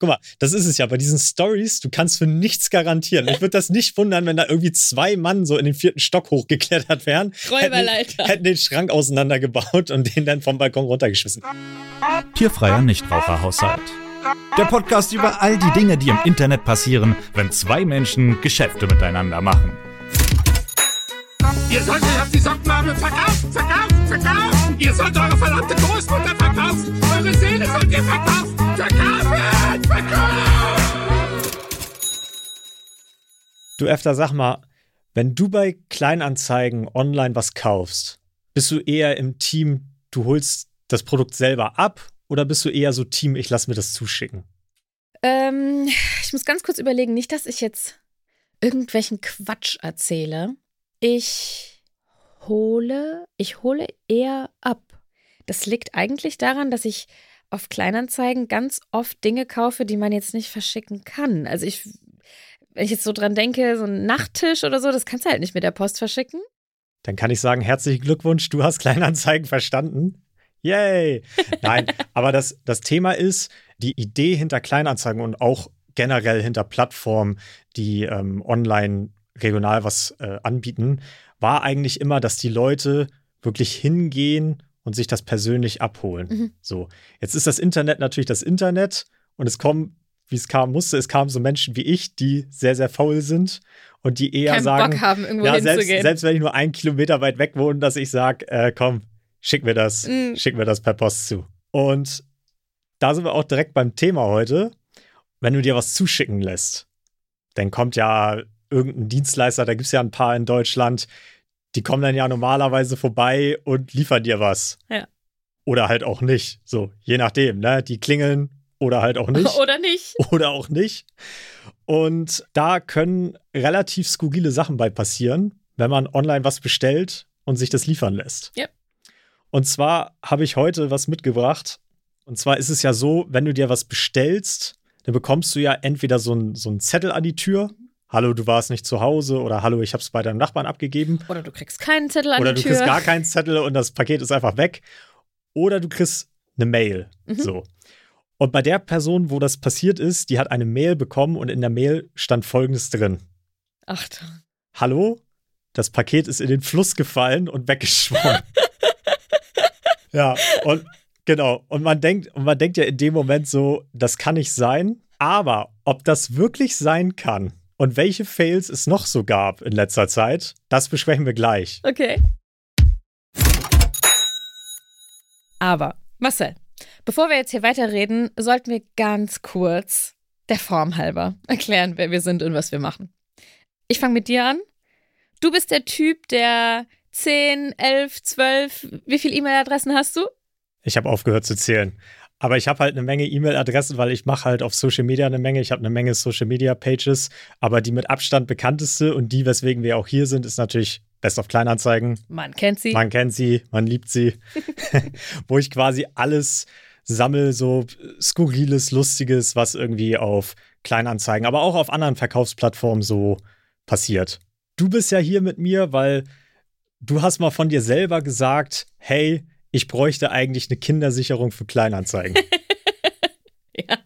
Guck mal, das ist es ja bei diesen Stories. Du kannst für nichts garantieren. Ich würde das nicht wundern, wenn da irgendwie zwei Mann so in den vierten Stock hochgeklettert wären. Räuberleiter. Hätten, hätten den Schrank auseinandergebaut und den dann vom Balkon runtergeschmissen. Tierfreier Nichtraucherhaushalt. Der Podcast über all die Dinge, die im Internet passieren, wenn zwei Menschen Geschäfte miteinander machen. Ihr sollt euch auf die Sockenmarmel verkaufen, verkaufen, verkaufen. Ihr sollt eure verdammte Großmutter verkaufen. Eure Seele sollt ihr verkaufen. Du öfter sag mal, wenn du bei Kleinanzeigen online was kaufst, bist du eher im Team, du holst das Produkt selber ab oder bist du eher so Team, ich lass mir das zuschicken? Ähm, ich muss ganz kurz überlegen, nicht, dass ich jetzt irgendwelchen Quatsch erzähle. Ich hole, ich hole eher ab. Das liegt eigentlich daran, dass ich auf Kleinanzeigen ganz oft Dinge kaufe, die man jetzt nicht verschicken kann. Also ich, wenn ich jetzt so dran denke, so ein Nachttisch oder so, das kannst du halt nicht mit der Post verschicken. Dann kann ich sagen, herzlichen Glückwunsch, du hast Kleinanzeigen verstanden. Yay! Nein, aber das, das Thema ist, die Idee hinter Kleinanzeigen und auch generell hinter Plattformen, die ähm, online regional was äh, anbieten, war eigentlich immer, dass die Leute wirklich hingehen und sich das persönlich abholen. Mhm. So, jetzt ist das Internet natürlich das Internet und es kommen, wie es kam musste, es kamen so Menschen wie ich, die sehr, sehr faul sind und die eher Keinen sagen, Bock haben, irgendwo ja, selbst, selbst wenn ich nur einen Kilometer weit weg wohne, dass ich sage, äh, komm, schick mir das, Mm. schick mir das per Post zu. Und da sind wir auch direkt beim Thema heute. Wenn du dir was zuschicken lässt, dann kommt ja irgendein Dienstleister, da gibt es ja ein paar in Deutschland, die kommen dann ja normalerweise vorbei und liefern dir was. Ja. Oder halt auch nicht. So, je nachdem, ne? Die klingeln oder halt auch nicht. Oder nicht? oder auch nicht. Und da können relativ skurrile Sachen bei passieren, wenn man online was bestellt und sich das liefern lässt. Ja. Und zwar habe ich heute was mitgebracht. Und zwar ist es ja so, wenn du dir was bestellst, dann bekommst du ja entweder so einen so einen Zettel an die Tür. Hallo, du warst nicht zu Hause oder Hallo, ich habe es bei deinem Nachbarn abgegeben. Oder du kriegst keinen Zettel an Oder du Tür. kriegst gar keinen Zettel und das Paket ist einfach weg. Oder du kriegst eine Mail. Mhm. So. Und bei der Person, wo das passiert ist, die hat eine Mail bekommen und in der Mail stand folgendes drin: Achtung. Hallo, das Paket ist in den Fluss gefallen und weggeschwommen. ja, und genau. Und man denkt, und man denkt ja in dem Moment so, das kann nicht sein. Aber ob das wirklich sein kann und welche Fails es noch so gab in letzter Zeit, das besprechen wir gleich. Okay. Aber, Marcel, bevor wir jetzt hier weiterreden, sollten wir ganz kurz der Form halber erklären, wer wir sind und was wir machen. Ich fange mit dir an. Du bist der Typ, der 10, 11, 12, wie viele E-Mail-Adressen hast du? Ich habe aufgehört zu zählen. Aber ich habe halt eine Menge E-Mail-Adressen, weil ich mache halt auf Social Media eine Menge. Ich habe eine Menge Social Media Pages, aber die mit Abstand bekannteste und die, weswegen wir auch hier sind, ist natürlich Best of Kleinanzeigen. Man kennt sie. Man kennt sie, man liebt sie. Wo ich quasi alles sammel, so skurriles, lustiges, was irgendwie auf Kleinanzeigen, aber auch auf anderen Verkaufsplattformen so passiert. Du bist ja hier mit mir, weil du hast mal von dir selber gesagt, hey, ich bräuchte eigentlich eine Kindersicherung für Kleinanzeigen. Ja.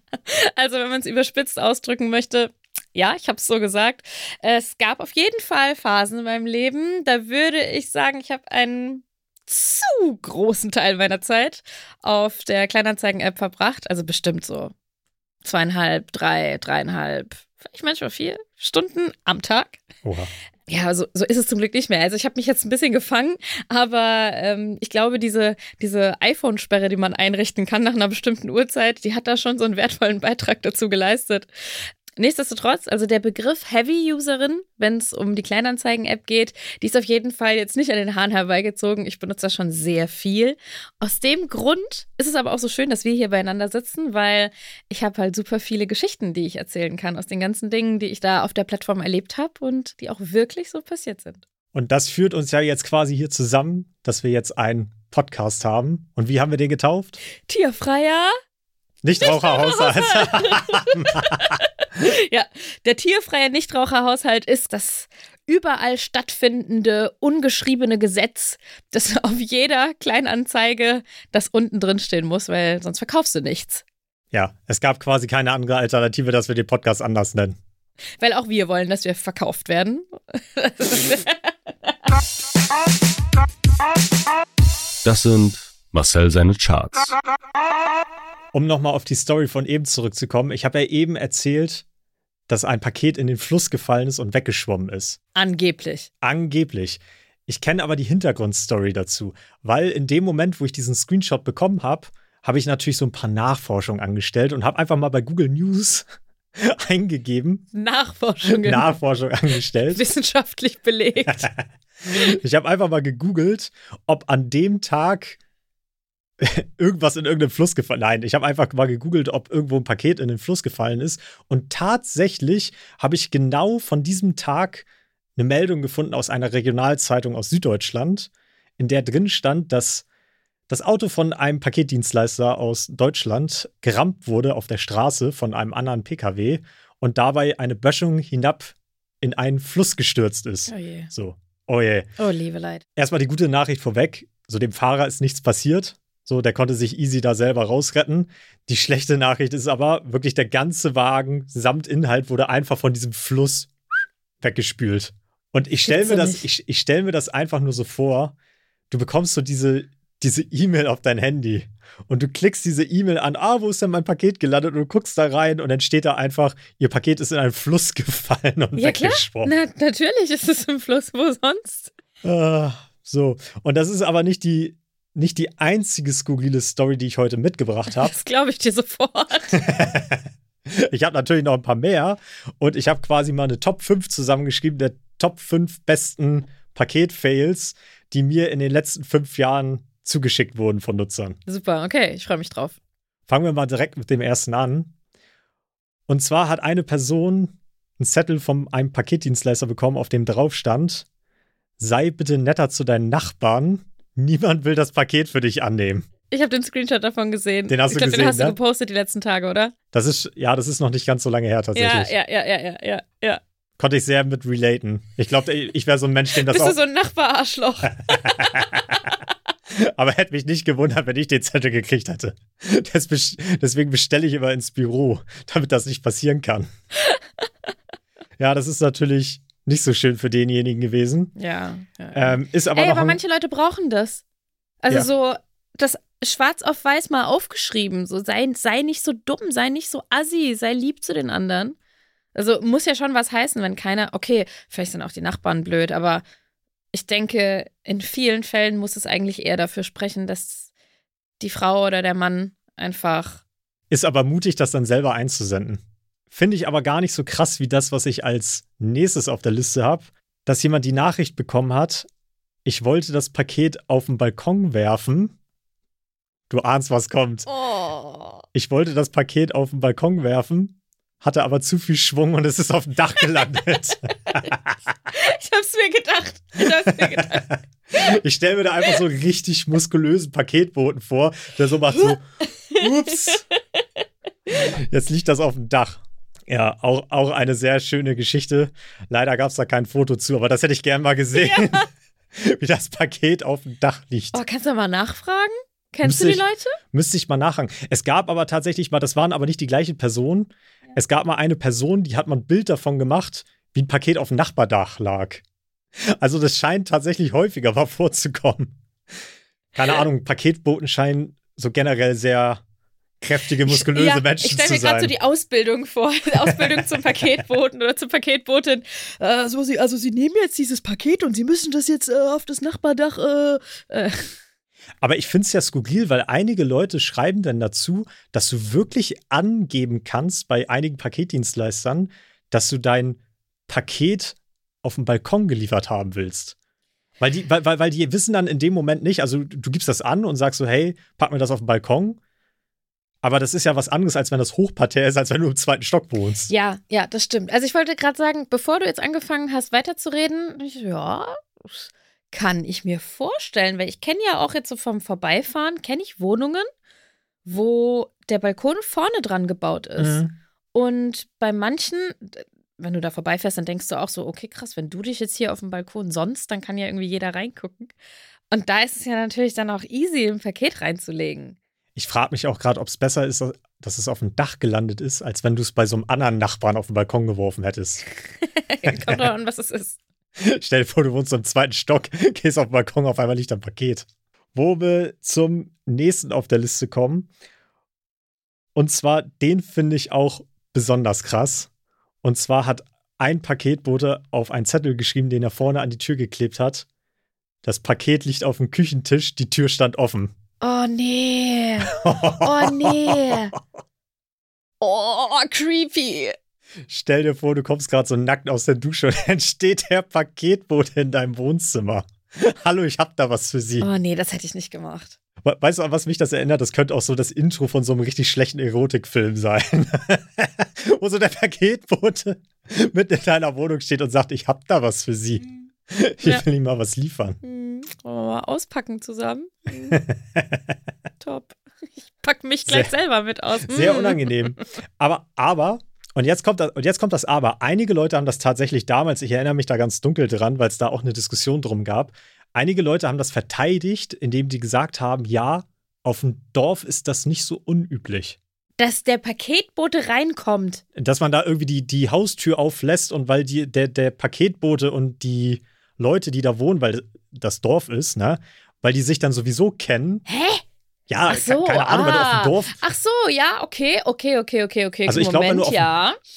Also, wenn man es überspitzt ausdrücken möchte, ja, ich habe es so gesagt. Es gab auf jeden Fall Phasen in meinem Leben, da würde ich sagen, ich habe einen zu großen Teil meiner Zeit auf der Kleinanzeigen-App verbracht. Also bestimmt so zweieinhalb, drei, dreieinhalb, vielleicht manchmal vier Stunden am Tag. Oha. Ja, so, so ist es zum Glück nicht mehr. Also ich habe mich jetzt ein bisschen gefangen, aber ähm, ich glaube, diese, diese iPhone-Sperre, die man einrichten kann nach einer bestimmten Uhrzeit, die hat da schon so einen wertvollen Beitrag dazu geleistet. Nichtsdestotrotz, also der Begriff Heavy-Userin, wenn es um die Kleinanzeigen-App geht, die ist auf jeden Fall jetzt nicht an den Haaren herbeigezogen. Ich benutze das schon sehr viel. Aus dem Grund ist es aber auch so schön, dass wir hier beieinander sitzen, weil ich habe halt super viele Geschichten, die ich erzählen kann aus den ganzen Dingen, die ich da auf der Plattform erlebt habe und die auch wirklich so passiert sind. Und das führt uns ja jetzt quasi hier zusammen, dass wir jetzt einen Podcast haben. Und wie haben wir den getauft? Tierfreier Nichtraucherhaushalt. ja, der tierfreie Nichtraucherhaushalt ist das überall stattfindende, ungeschriebene Gesetz, das auf jeder Kleinanzeige das unten drin stehen muss, weil sonst verkaufst du nichts. ja, es gab quasi keine andere Alternative, dass wir den Podcast anders nennen. Weil auch wir wollen, dass wir verkauft werden. Das sind Marcel seine Charts. Um nochmal auf die Story von eben zurückzukommen, ich habe ja eben erzählt, dass ein Paket in den Fluss gefallen ist und weggeschwommen ist. Angeblich. Angeblich. Ich kenne aber die Hintergrundstory dazu, weil in dem Moment, wo ich diesen Screenshot bekommen habe, habe ich natürlich so ein paar Nachforschungen angestellt und habe einfach mal bei Google News eingegeben, Nachforschungen. Nachforschung angestellt. Wissenschaftlich belegt. Ich habe einfach mal gegoogelt, ob an dem Tag irgendwas in irgendeinem Fluss gefallen. Nein, ich habe einfach mal gegoogelt, ob irgendwo ein Paket in den Fluss gefallen ist. Und tatsächlich habe ich genau von diesem Tag eine Meldung gefunden aus einer Regionalzeitung aus Süddeutschland, in der drin stand, dass das Auto von einem Paketdienstleister aus Deutschland gerammt wurde auf der Straße von einem anderen PKW und dabei eine Böschung hinab in einen Fluss gestürzt ist. Oh je. So, oh je. Oh, liebe Leid. Erstmal die gute Nachricht vorweg. So, dem Fahrer ist nichts passiert. So, der konnte sich easy da selber rausretten. Die schlechte Nachricht ist aber, wirklich der ganze Wagen samt Inhalt wurde einfach von diesem Fluss weggespült. Und ich stelle mir das, ich, ich stelle mir das einfach nur so vor. Du bekommst so diese, diese E-Mail auf dein Handy und du klickst diese E-Mail an, ah, wo ist denn mein Paket gelandet? Und du guckst da rein und dann steht da einfach, ihr Paket ist in einen Fluss gefallen und Ja, klar. weggeschwommen. Na, natürlich ist es im Fluss. Wo sonst? Ah, so. Und das ist aber nicht die, nicht die einzige skurrile Story, die ich heute mitgebracht habe. Das glaube ich dir sofort. ich habe natürlich noch ein paar mehr und ich habe quasi mal eine Top 5 zusammengeschrieben, der Top 5 besten Paket-Fails, die mir in den letzten fünf Jahren zugeschickt wurden von Nutzern. Super, okay, ich freue mich drauf. Fangen wir mal direkt mit dem ersten an. Und zwar hat eine Person einen Zettel von einem Paketdienstleister bekommen, auf dem drauf stand: Sei bitte netter zu deinen Nachbarn. Niemand will das Paket für dich annehmen. Ich habe den Screenshot davon gesehen. Den hast ich du glaub, gesehen, den hast ne? du gepostet die letzten Tage, oder? Das ist, ja, das ist noch nicht ganz so lange her tatsächlich. Ja, ja, ja, ja, ja, ja. Konnte ich sehr mit relaten. Ich glaube, ich wäre so ein Mensch, dem das Bist auch. du so ein Nachbararschloch? aber hätte mich nicht gewundert, wenn ich den Zettel gekriegt hätte. Deswegen bestelle ich immer ins Büro, damit das nicht passieren kann. Ja, das ist natürlich nicht so schön für denjenigen gewesen. ja. ja. Ähm, ist aber Ey, aber manche Leute brauchen das. Also Ja. so, das schwarz auf weiß mal aufgeschrieben. So, sei, sei nicht so dumm, sei nicht so assi, sei lieb zu den anderen. Also muss ja schon was heißen, wenn keiner, okay, vielleicht sind auch die Nachbarn blöd, aber ich denke, in vielen Fällen muss es eigentlich eher dafür sprechen, dass die Frau oder der Mann einfach. ist aber mutig, das dann selber einzusenden. Finde ich aber gar nicht so krass wie das, was ich als nächstes auf der Liste habe, dass jemand die Nachricht bekommen hat, ich wollte das Paket auf den Balkon werfen. Du ahnst, was kommt. Oh. Ich wollte das Paket auf den Balkon werfen, hatte aber zu viel Schwung und es ist auf dem Dach gelandet. Ich hab's mir gedacht. Ich hab's mir gedacht. ich stelle mir da einfach so einen richtig muskulösen Paketboten vor, der so macht so, ups. Jetzt liegt das auf dem Dach. Ja, auch, auch eine sehr schöne Geschichte. Leider gab es da kein Foto zu, aber das hätte ich gern mal gesehen, wie das Paket auf dem Dach liegt. Oh, kannst du mal nachfragen? Kennst Müsste du die ich- Leute? Müsste ich mal nachhaken. Es gab aber tatsächlich mal, das waren aber nicht die gleichen Personen. Es gab mal eine Person, die hat mal ein Bild davon gemacht, wie ein Paket auf dem Nachbardach lag. Also das scheint tatsächlich häufiger mal vorzukommen. Keine Ahnung, Paketboten scheinen so generell sehr kräftige, muskulöse ja, Menschen ich stelle mir gerade so die Ausbildung vor. Die Ausbildung zum Paketboten oder zur Paketbotin. Äh, so, sie, also sie nehmen jetzt dieses Paket und sie müssen das jetzt äh, auf das Nachbardach. Äh, äh. Aber ich finde es ja skurril, weil einige Leute schreiben dann dazu, dass du wirklich angeben kannst bei einigen Paketdienstleistern, dass du dein Paket auf dem Balkon geliefert haben willst. Weil die, weil, weil, weil die wissen dann in dem Moment nicht, also du gibst das an und sagst so, hey, pack mir das auf den Balkon. Aber das ist ja was anderes, als wenn das Hochparterre ist, als wenn du im zweiten Stock wohnst. Ja, ja, das stimmt. Also ich wollte gerade sagen, bevor du jetzt angefangen hast, weiterzureden, ich, ja, kann ich mir vorstellen, weil ich kenne ja auch jetzt so vom Vorbeifahren, kenne ich Wohnungen, wo der Balkon vorne dran gebaut ist. Mhm. Und bei manchen, wenn du da vorbeifährst, dann denkst du auch so, okay, krass, wenn du dich jetzt hier auf dem Balkon sonst, dann kann ja irgendwie jeder reingucken. Und da ist es ja natürlich dann auch easy, ein Paket reinzulegen. Ich frage mich auch gerade, ob es besser ist, dass es auf dem Dach gelandet ist, als wenn du es bei so einem anderen Nachbarn auf den Balkon geworfen hättest. Kommt doch an, was es ist. Stell dir vor, du wohnst im zweiten Stock, gehst auf den Balkon, auf einmal liegt ein Paket. Wo wir zum nächsten auf der Liste kommen. Und zwar, den finde ich auch besonders krass. Und zwar hat ein Paketbote auf einen Zettel geschrieben, den er vorne an die Tür geklebt hat. Das Paket liegt auf dem Küchentisch, die Tür stand offen. Oh nee. Oh nee. Oh, creepy. Stell dir vor, du kommst gerade so nackt aus der Dusche und dann steht der Paketbote in deinem Wohnzimmer. Hallo, ich hab da was für Sie. Oh nee, das hätte ich nicht gemacht. We- Weißt du, an was mich das erinnert? Das könnte auch so das Intro von so einem richtig schlechten Erotikfilm sein. Wo so der Paketbote mitten in deiner Wohnung steht und sagt, ich hab da was für Sie. Ich Ja. will Ihnen mal was liefern. Wollen wir mal auspacken zusammen. Top. Ich pack mich gleich Sehr- selber mit aus. Sehr Hm. unangenehm. Aber, aber, und jetzt kommt das, und jetzt kommt das Aber. Einige Leute haben das tatsächlich damals, ich erinnere mich da ganz dunkel dran, weil es da auch eine Diskussion drum gab. Einige Leute haben das verteidigt, indem die gesagt haben, ja, auf dem Dorf ist das nicht so unüblich. Dass der Paketbote reinkommt. Dass man da irgendwie die, die Haustür auflässt und weil die, der, der Paketbote und die Leute, die da wohnen, weil das Dorf ist, ne, weil die sich dann sowieso kennen. Hä? Ja, Ach so, ke- keine Ahnung, wenn du auf ah. dem Dorf. Ach so, ja, okay, okay, okay, okay, okay. Also ich glaub, wenn Moment, du auf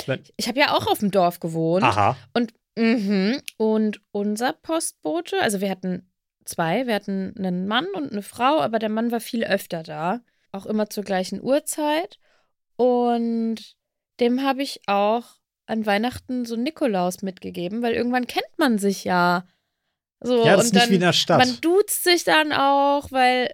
dem- ja. Ich habe ja auch auf dem Dorf gewohnt. aha. Und, mhm, und unser Postbote, also wir hatten zwei, wir hatten einen Mann und eine Frau, aber der Mann war viel öfter da, auch immer zur gleichen Uhrzeit. Und dem habe ich auch an Weihnachten so Nikolaus mitgegeben, weil irgendwann kennt man sich ja. So, Ja, das ist nicht wie in der Stadt. Man duzt sich dann auch, weil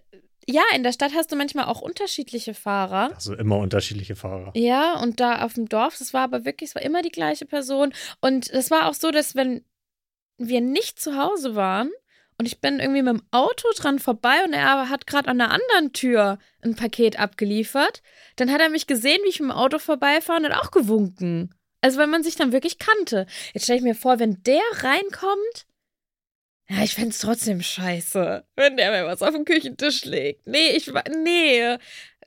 ja, in der Stadt hast du manchmal auch unterschiedliche Fahrer. Also immer unterschiedliche Fahrer. Ja, und da auf dem Dorf, das war aber wirklich, es war immer die gleiche Person. Und es war auch so, dass wenn wir nicht zu Hause waren und ich bin irgendwie mit dem Auto dran vorbei und er hat gerade an der anderen Tür ein Paket abgeliefert, dann hat er mich gesehen, wie ich mit dem Auto vorbeifahre und hat auch gewunken. Also wenn man sich dann wirklich kannte. Jetzt stelle ich mir vor, wenn der reinkommt, ja, ich fände es trotzdem scheiße, wenn der mir was auf den Küchentisch legt. Nee, ich nee.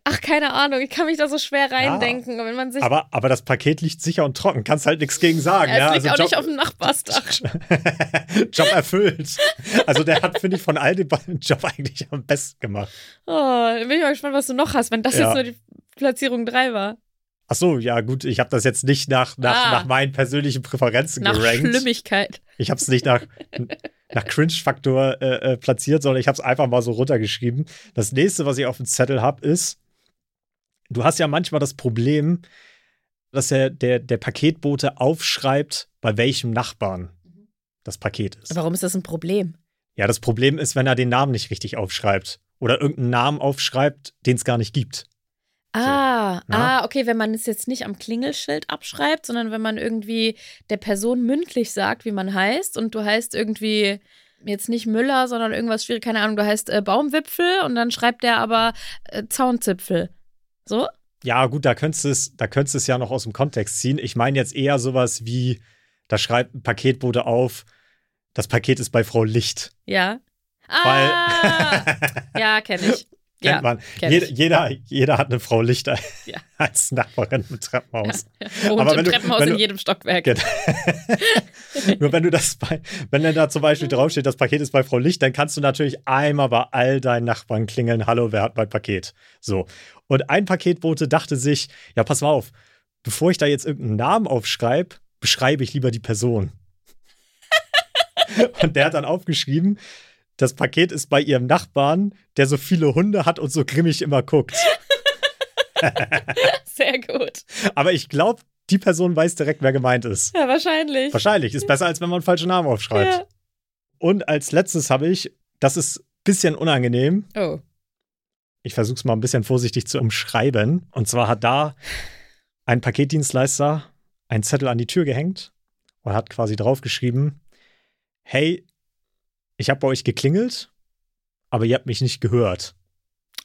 Ach, keine Ahnung, ich kann mich da so schwer reindenken. Und wenn man sich. Aber, aber das Paket liegt sicher und trocken. Kannst halt nichts gegen sagen. Ja, ja, liegt also auch nicht auf dem Nachbarsdach. Job erfüllt. Also der hat, finde ich, von all den beiden Job eigentlich am besten gemacht. Oh, dann bin ich mal gespannt, was du noch hast, wenn das Ja. jetzt nur die Platzierung 3 war. Ach so, ja gut, ich habe das jetzt nicht nach, nach, Ah. nach meinen persönlichen Präferenzen Nach gerankt. Schlimmigkeit. Ich habe es nicht nach, nach Cringe-Faktor äh, äh, platziert, sondern ich habe es einfach mal so runtergeschrieben. Das nächste, was ich auf dem Zettel habe, ist, du hast ja manchmal das Problem, dass der, der, der Paketbote aufschreibt, bei welchem Nachbarn das Paket ist. Warum ist das ein Problem? Ja, das Problem ist, wenn er den Namen nicht richtig aufschreibt oder irgendeinen Namen aufschreibt, den es gar nicht gibt. Ah, na? ah, okay, wenn man es jetzt nicht am Klingelschild abschreibt, sondern wenn man irgendwie der Person mündlich sagt, wie man heißt und du heißt irgendwie jetzt nicht Müller, sondern irgendwas schwierig, keine Ahnung, du heißt äh, Baumwipfel und dann schreibt der aber äh, Zaunzipfel. So? Ja, gut, da könntest du es, da könntest du es ja noch aus dem Kontext ziehen. Ich meine jetzt eher sowas wie, da schreibt ein Paketbote auf, das Paket ist bei Frau Licht. Ja. Ah, ja, kenne ich. Ja, Kennt man. kenn Jeder, jeder, jeder hat eine Frau Licht Ja. als Nachbarin im Treppenhaus. Wohnt Aber im wenn du- Treppenhaus wenn in du- jedem Stockwerk. Genau. Nur wenn du das bei, wenn dann da zum Beispiel draufsteht, das Paket ist bei Frau Licht, dann kannst du natürlich einmal bei all deinen Nachbarn klingeln, hallo, wer hat mein Paket? So. Und ein Paketbote dachte sich, ja, pass mal auf, bevor ich da jetzt irgendeinen Namen aufschreibe, beschreibe ich lieber die Person. Und der hat dann aufgeschrieben, das Paket ist bei ihrem Nachbarn, der so viele Hunde hat und so grimmig immer guckt. Sehr gut. Aber ich glaube, die Person weiß direkt, wer gemeint ist. Ja, wahrscheinlich. Wahrscheinlich. Ist besser, als wenn man einen falschen Namen aufschreibt. Ja. Und als letztes habe ich, das ist ein bisschen unangenehm. Oh. Ich versuche es mal ein bisschen vorsichtig zu umschreiben. Und zwar hat da ein Paketdienstleister einen Zettel an die Tür gehängt und hat quasi draufgeschrieben: Hey, ich habe bei euch geklingelt, aber ihr habt mich nicht gehört.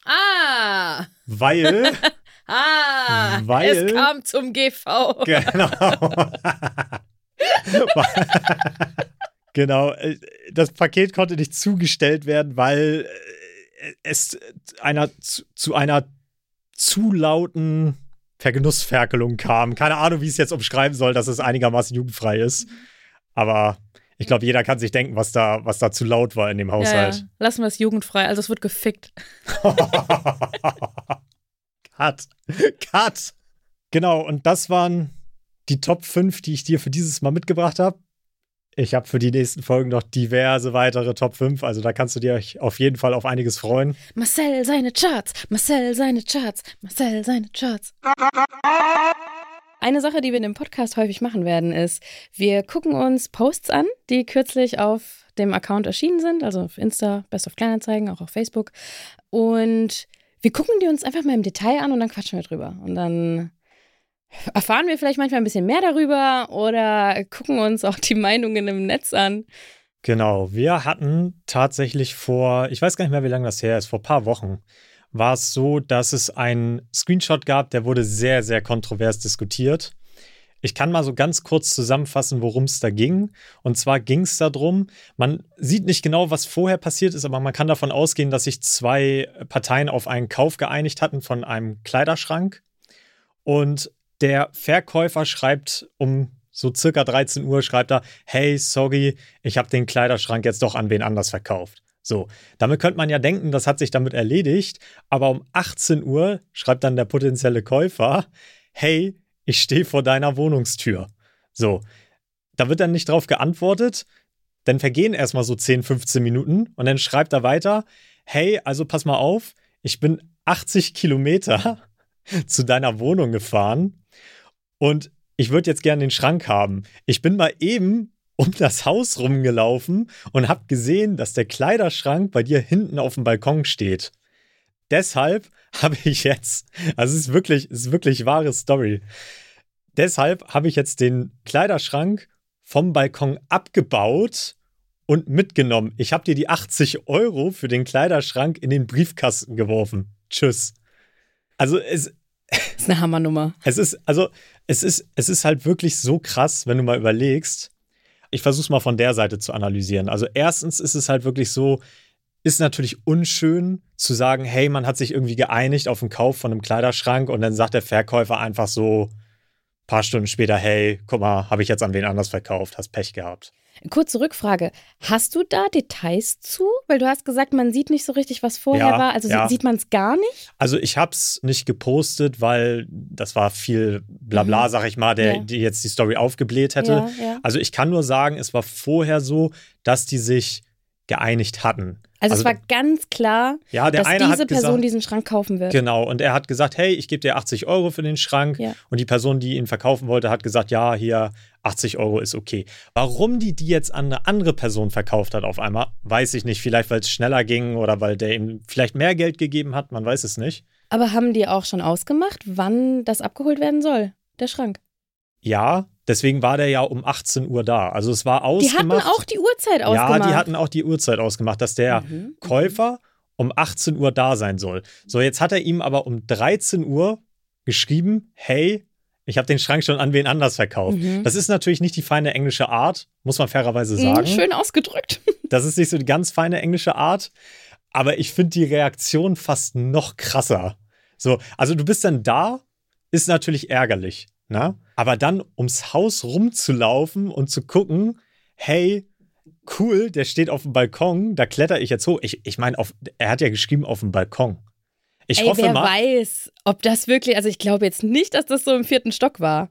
Ah! Weil, Ah! Weil- es kam zum GV. genau. genau, äh, das Paket konnte nicht zugestellt werden, weil äh, es einer zu, zu einer zu lauten Vergenussferkelung kam. Keine Ahnung, wie ich es jetzt umschreiben soll, dass es einigermaßen jugendfrei ist. Aber ich glaube, jeder kann sich denken, was da, was da zu laut war in dem Ja, ja. Haushalt. Lassen wir es jugendfrei. Also es wird gefickt. Cut. Cut. Genau, und das waren die Top 5, die ich dir für dieses Mal mitgebracht habe. Ich habe für die nächsten Folgen noch diverse weitere Top 5, also da kannst du dir auf jeden Fall auf einiges freuen. Marcel seine Charts. Marcel seine Charts. Marcel seine Charts. Eine Sache, die wir in dem Podcast häufig machen werden, ist, wir gucken uns Posts an, die kürzlich auf dem Account erschienen sind, also auf Insta, Best of Kleinanzeigen, auch auf Facebook. Und wir gucken die uns einfach mal im Detail an und dann quatschen wir drüber. Und dann erfahren wir vielleicht manchmal ein bisschen mehr darüber oder gucken uns auch die Meinungen im Netz an. Genau, wir hatten tatsächlich vor, ich weiß gar nicht mehr, wie lange das her ist, vor ein paar Wochen, war es so, dass es einen Screenshot gab, der wurde sehr, sehr kontrovers diskutiert. Ich kann mal so ganz kurz zusammenfassen, worum es da ging. Und zwar ging es darum, man sieht nicht genau, was vorher passiert ist, aber man kann davon ausgehen, dass sich zwei Parteien auf einen Kauf geeinigt hatten von einem Kleiderschrank. Und der Verkäufer schreibt um so circa 13 Uhr, schreibt er, hey, sorry, ich habe den Kleiderschrank jetzt doch an wen anders verkauft. So, damit könnte man ja denken, das hat sich damit erledigt, aber um 18 Uhr schreibt dann der potenzielle Käufer, hey, ich stehe vor deiner Wohnungstür. So, da wird dann nicht drauf geantwortet, dann vergehen erstmal so 10, 15 Minuten und dann schreibt er weiter, hey, also pass mal auf, ich bin 80 Kilometer zu deiner Wohnung gefahren und ich würde jetzt gerne den Schrank haben. Ich bin mal eben um das Haus rumgelaufen und habe gesehen, dass der Kleiderschrank bei dir hinten auf dem Balkon steht. Deshalb habe ich jetzt, also es ist wirklich, es ist wirklich wahre Story. Deshalb habe ich jetzt den Kleiderschrank vom Balkon abgebaut und mitgenommen. Ich habe dir die 80 Euro für den Kleiderschrank in den Briefkasten geworfen. Tschüss. Also es, Das ist eine Hammernummer. es ist, also, es ist, es ist halt wirklich so krass, wenn du mal überlegst. Ich versuche es mal von der Seite zu analysieren. Also, erstens ist es halt wirklich so, ist natürlich unschön zu sagen, hey, man hat sich irgendwie geeinigt auf den Kauf von einem Kleiderschrank und dann sagt der Verkäufer einfach so ein paar Stunden später, hey, guck mal, habe ich jetzt an wen anders verkauft, hast Pech gehabt. Kurze Rückfrage. Hast du da Details zu? Weil du hast gesagt, man sieht nicht so richtig, was vorher Ja, war. Also ja. sieht man es gar nicht? Also ich hab's nicht gepostet, weil das war viel Blabla, sag ich mal, der Ja. die jetzt die Story aufgebläht hätte. Also ich kann nur sagen, es war vorher so, dass die sich geeinigt hatten. Also, es war ganz klar, ja, dass diese Person gesagt, diesen Schrank kaufen wird. genau, und er hat gesagt, hey, ich gebe dir 80 Euro für den Schrank. Ja. Und die Person, die ihn verkaufen wollte, hat gesagt, ja, hier 80 Euro ist okay. Warum die die jetzt an eine andere Person verkauft hat auf einmal, weiß ich nicht. Vielleicht, weil es schneller ging oder weil der ihm vielleicht mehr Geld gegeben hat, man weiß es nicht. Aber haben die auch schon ausgemacht, wann das abgeholt werden soll? Der Schrank. Ja, deswegen war der ja um 18 Uhr da. Also es war Die hatten ausgemacht. auch die Uhrzeit ausgemacht. Ja, die hatten auch die Uhrzeit ausgemacht, dass der Mhm, Käufer um 18 Uhr da sein soll. So, jetzt hat er ihm aber um 13 Uhr geschrieben, hey, ich habe den Schrank schon an wen anders verkauft. Mhm. Das ist natürlich nicht die feine englische Art, muss man fairerweise Mhm, sagen. Schön ausgedrückt. Das ist nicht so die ganz feine englische Art, aber ich finde die Reaktion fast noch krasser. So, also du bist dann da, ist natürlich ärgerlich, ne? Aber dann ums Haus rumzulaufen und zu gucken, hey, cool, der steht auf dem Balkon, da kletter ich jetzt hoch. Ich, ich meine, er hat ja geschrieben auf dem Balkon. Ich Ey, hoffe wer mal, weiß, ob das wirklich, also ich glaube jetzt nicht, dass das so im vierten Stock war.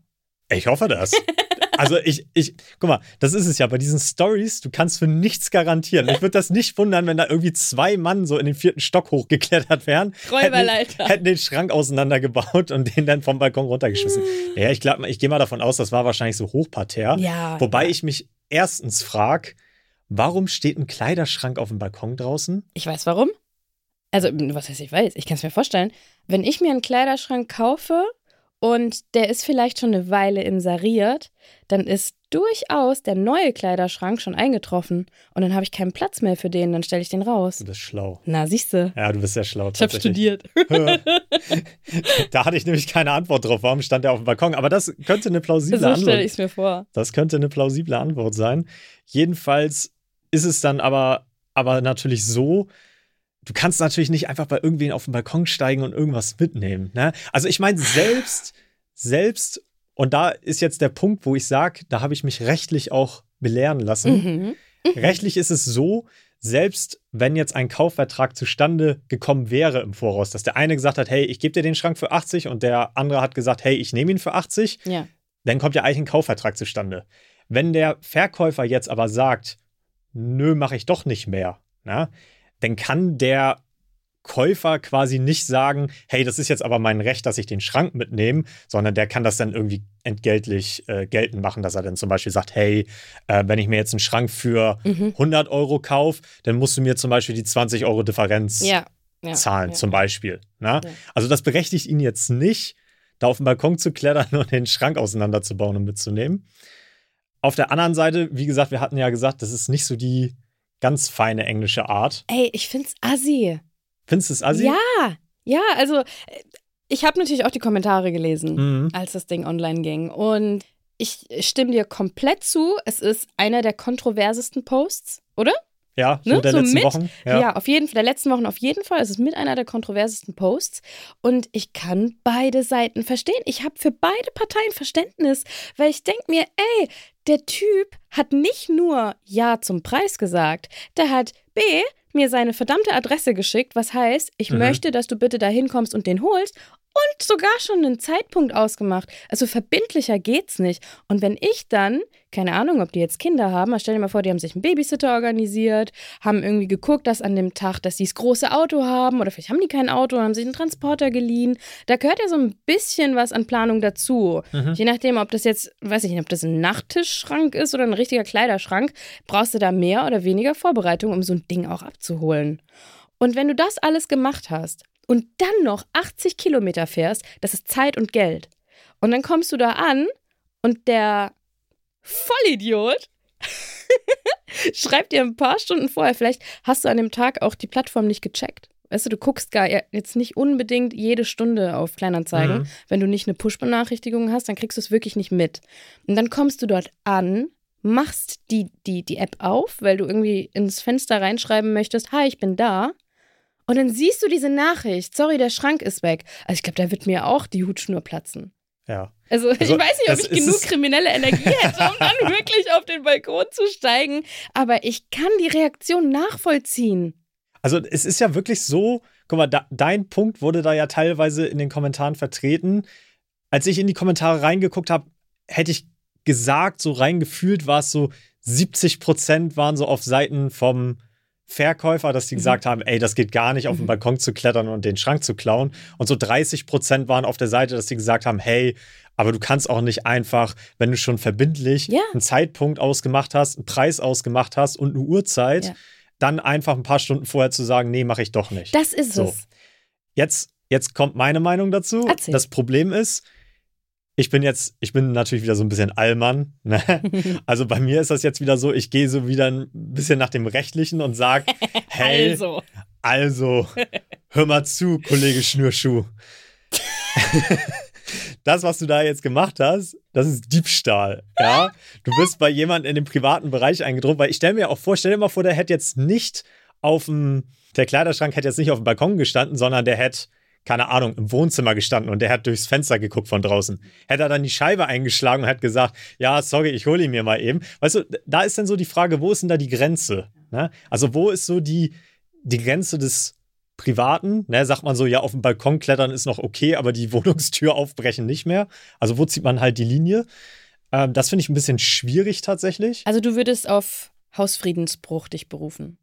ich hoffe das. Also ich, ich, guck mal, das ist es ja bei diesen Stories, du kannst für nichts garantieren. Ich würde das nicht wundern, wenn da irgendwie zwei Mann so in den vierten Stock hochgeklettert wären. Räuberleiter. Hätten, hätten den Schrank auseinandergebaut und den dann vom Balkon runtergeschmissen. Ja, ich glaube, ich gehe mal davon aus, das war wahrscheinlich so Hochparterre. Ja, Wobei ja. ich mich erstens frage, warum steht ein Kleiderschrank auf dem Balkon draußen? Ich weiß warum. Also, was heißt, ich weiß, ich kann es mir vorstellen. Wenn ich mir einen Kleiderschrank kaufe und der ist vielleicht schon eine Weile inseriert, dann ist durchaus der neue Kleiderschrank schon eingetroffen und dann habe ich keinen Platz mehr für den, dann stelle ich den raus. Du bist schlau. Na, siehst du. Ja, du bist sehr schlau. Ich habe studiert. da hatte ich nämlich keine Antwort drauf. Warum stand der auf dem Balkon? Aber das könnte eine plausible so Antwort stelle ich es mir vor. Das könnte eine plausible Antwort sein. Jedenfalls ist es dann aber, aber natürlich so, du kannst natürlich nicht einfach bei irgendwen auf den Balkon steigen und irgendwas mitnehmen. Ne? Also ich meine, selbst, selbst, und da ist jetzt der Punkt, wo ich sage, da habe ich mich rechtlich auch belehren lassen. Mhm. Rechtlich ist es so, selbst wenn jetzt ein Kaufvertrag zustande gekommen wäre im Voraus, dass der eine gesagt hat, hey, ich gebe dir den Schrank für 80 und der andere hat gesagt, hey, ich nehme ihn für 80, Ja. dann kommt ja eigentlich ein Kaufvertrag zustande. Wenn der Verkäufer jetzt aber sagt, nö, mache ich doch nicht mehr, na, dann kann der Käufer quasi nicht sagen, hey, das ist jetzt aber mein Recht, dass ich den Schrank mitnehme, sondern der kann das dann irgendwie entgeltlich äh, geltend machen, dass er dann zum Beispiel sagt, hey, äh, wenn ich mir jetzt einen Schrank für Mhm. 100 Euro kaufe, dann musst du mir zum Beispiel die 20 Euro Differenz Ja. ja. zahlen, ja. zum Beispiel. Ja. Also das berechtigt ihn jetzt nicht, da auf den Balkon zu klettern und den Schrank auseinanderzubauen und mitzunehmen. Auf der anderen Seite, wie gesagt, wir hatten ja gesagt, das ist nicht so die ganz feine englische Art. Ey, ich find's assi. Findest du es assi? Ja, ja, also äh, ich habe natürlich auch die Kommentare gelesen, Mhm. als das Ding online ging. Und ich stimme dir komplett zu. Es ist einer der kontroversesten Posts, oder? Ja, so Ne? der So letzten mit- Wochen. Ja. auf jeden Fall, der letzten Wochen auf jeden Fall. Es ist mit einer der kontroversesten Posts. Und ich kann beide Seiten verstehen. Ich habe für beide Parteien Verständnis, weil ich denke mir, ey, der Typ hat nicht nur Ja zum Preis gesagt, der hat B mir seine verdammte Adresse geschickt, was heißt, ich Mhm. möchte, dass du bitte da hinkommst und den holst. Und sogar schon einen Zeitpunkt ausgemacht. Also verbindlicher geht's nicht. Und wenn ich dann, keine Ahnung, ob die jetzt Kinder haben, aber stell dir mal vor, die haben sich einen Babysitter organisiert, haben irgendwie geguckt, dass an dem Tag, dass die das große Auto haben oder vielleicht haben die kein Auto, haben sich einen Transporter geliehen. Da gehört ja so ein bisschen was an Planung dazu. Je nachdem, ob das jetzt, weiß ich nicht, ob das ein Nachttischschrank ist oder ein richtiger Kleiderschrank, brauchst du da mehr oder weniger Vorbereitung, um so ein Ding auch abzuholen. Und wenn du das alles gemacht hast und dann noch 80 Kilometer fährst, das ist Zeit und Geld. Und dann kommst du da an und der Vollidiot schreibt dir ein paar Stunden vorher, vielleicht hast du an dem Tag auch die Plattform nicht gecheckt. Weißt du, du guckst gar jetzt nicht unbedingt jede Stunde auf Kleinanzeigen. Mhm. Wenn du nicht eine Push-Benachrichtigung hast, dann kriegst du es wirklich nicht mit. Und dann kommst du dort an, machst die, die, die App auf, weil du irgendwie ins Fenster reinschreiben möchtest, hi, ich bin da. Und dann siehst du diese Nachricht, sorry, der Schrank ist weg. Also ich glaube, da wird mir auch die Hutschnur platzen. Ja. Also, Also, ich weiß nicht, ob ich genug kriminelle Energie hätte, um dann wirklich auf den Balkon zu steigen. Aber ich kann die Reaktion nachvollziehen. Also es ist ja wirklich so, guck mal, da, dein Punkt wurde da ja teilweise in den Kommentaren vertreten. Als ich in die Kommentare reingeguckt habe, hätte ich gesagt, so reingefühlt war es so, 70 Prozent waren so auf Seiten vom Verkäufer, dass die gesagt haben, ey, das geht gar nicht, auf den Balkon zu klettern und den Schrank zu klauen. Und so 30 Prozent waren auf der Seite, dass die gesagt haben, hey, aber du kannst auch nicht einfach, wenn du schon verbindlich Ja. einen Zeitpunkt ausgemacht hast, einen Preis ausgemacht hast und eine Uhrzeit, Ja. dann einfach ein paar Stunden vorher zu sagen, nee, mache ich doch nicht. Das ist So. es. Jetzt, jetzt kommt meine Meinung dazu. Erzähl. Das Problem ist, ich bin jetzt, ich bin natürlich wieder so ein bisschen Allmann. Ne? Also bei mir ist das jetzt wieder so, ich gehe so wieder ein bisschen nach dem Rechtlichen und sage, hey, Also. also, hör mal zu, Kollege Schnürschuh. Das, was du da jetzt gemacht hast, das ist Diebstahl. Ja, du bist bei jemandem in den privaten Bereich eingedrungen, weil ich stelle mir auch vor, stell dir mal vor, der hätte jetzt nicht auf dem, der Kleiderschrank hätte jetzt nicht auf dem Balkon gestanden, sondern der hätte, keine Ahnung, im Wohnzimmer gestanden und der hat durchs Fenster geguckt von draußen. Hätte er dann die Scheibe eingeschlagen und hat gesagt, ja, sorry, ich hole ihn mir mal eben. Weißt du, da ist dann so die Frage, wo ist denn da die Grenze? Ne? Also, wo ist so die, die Grenze des Privaten, ne, sagt man so, ja, auf dem Balkon klettern ist noch okay, aber die Wohnungstür aufbrechen nicht mehr. Also wo zieht man halt die Linie? Ähm, das finde ich ein bisschen schwierig tatsächlich. Also du würdest auf Hausfriedensbruch dich berufen.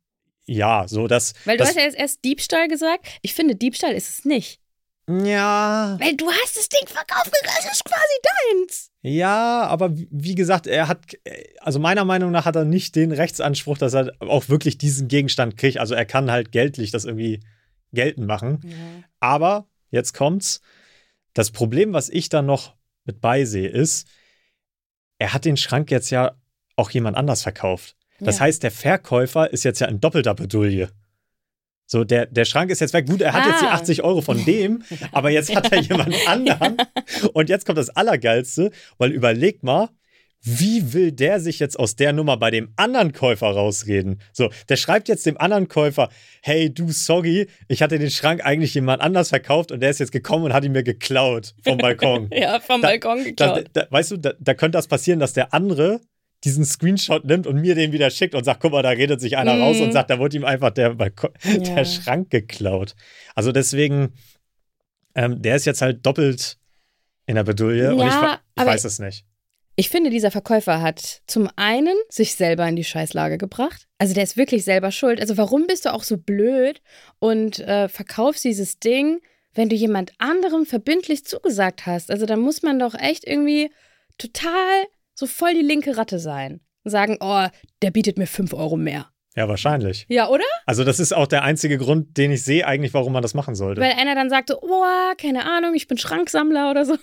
Ja, so dass. Weil du das, hast ja jetzt erst Diebstahl gesagt. Ich finde, Diebstahl ist es nicht. Ja. Weil du hast das Ding verkauft, das ist quasi deins. Ja, aber wie- gesagt, er hat, also meiner Meinung nach hat er nicht den Rechtsanspruch, dass er auch wirklich diesen Gegenstand kriegt. Also er kann halt geldlich das irgendwie geltend machen. Aber jetzt kommt's. Das Problem, was ich da noch mit beisehe, ist, er hat den Schrank jetzt ja auch jemand anders verkauft. Das Ja. heißt, der Verkäufer ist jetzt ja in doppelter Bedulie. So, der, der Schrank ist jetzt weg. Gut, er hat jetzt die Ah. 80 Euro von dem, aber jetzt hat er jemand anderen. Und jetzt kommt das Allergeilste, weil überleg mal, wie will der sich jetzt aus der Nummer bei dem anderen Käufer rausreden? So, der schreibt jetzt dem anderen Käufer, hey, du, sorry, ich hatte den Schrank eigentlich jemand anders verkauft und der ist jetzt gekommen und hat ihn mir geklaut vom Balkon. Ja, vom Da- Balkon Da, geklaut. da, weißt du, da, da könnte das passieren, dass der andere diesen Screenshot nimmt und mir den wieder schickt und sagt, guck mal, da redet sich einer Mhm. raus und sagt, da wurde ihm einfach der, Balkon, Ja. der Schrank geklaut. Also deswegen, ähm, der ist jetzt halt doppelt in der und ich, Ja, wa- ich aber- weiß es nicht. Ich finde, dieser Verkäufer hat zum einen sich selber in die Scheißlage gebracht. Also der ist wirklich selber schuld. Also warum bist du auch so blöd und äh, verkaufst dieses Ding, wenn du jemand anderem verbindlich zugesagt hast? Also da muss man doch echt irgendwie total so voll die linke Ratte sein. Und sagen, oh, der bietet mir 5 Euro mehr. Ja, wahrscheinlich. Ja, oder? Also das ist auch der einzige Grund, den ich sehe eigentlich, warum man das machen sollte. Weil einer dann sagt so, oh, keine Ahnung, ich bin Schranksammler oder so.